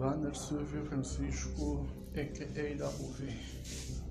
Wanner Silvio Francisco, da ouvir.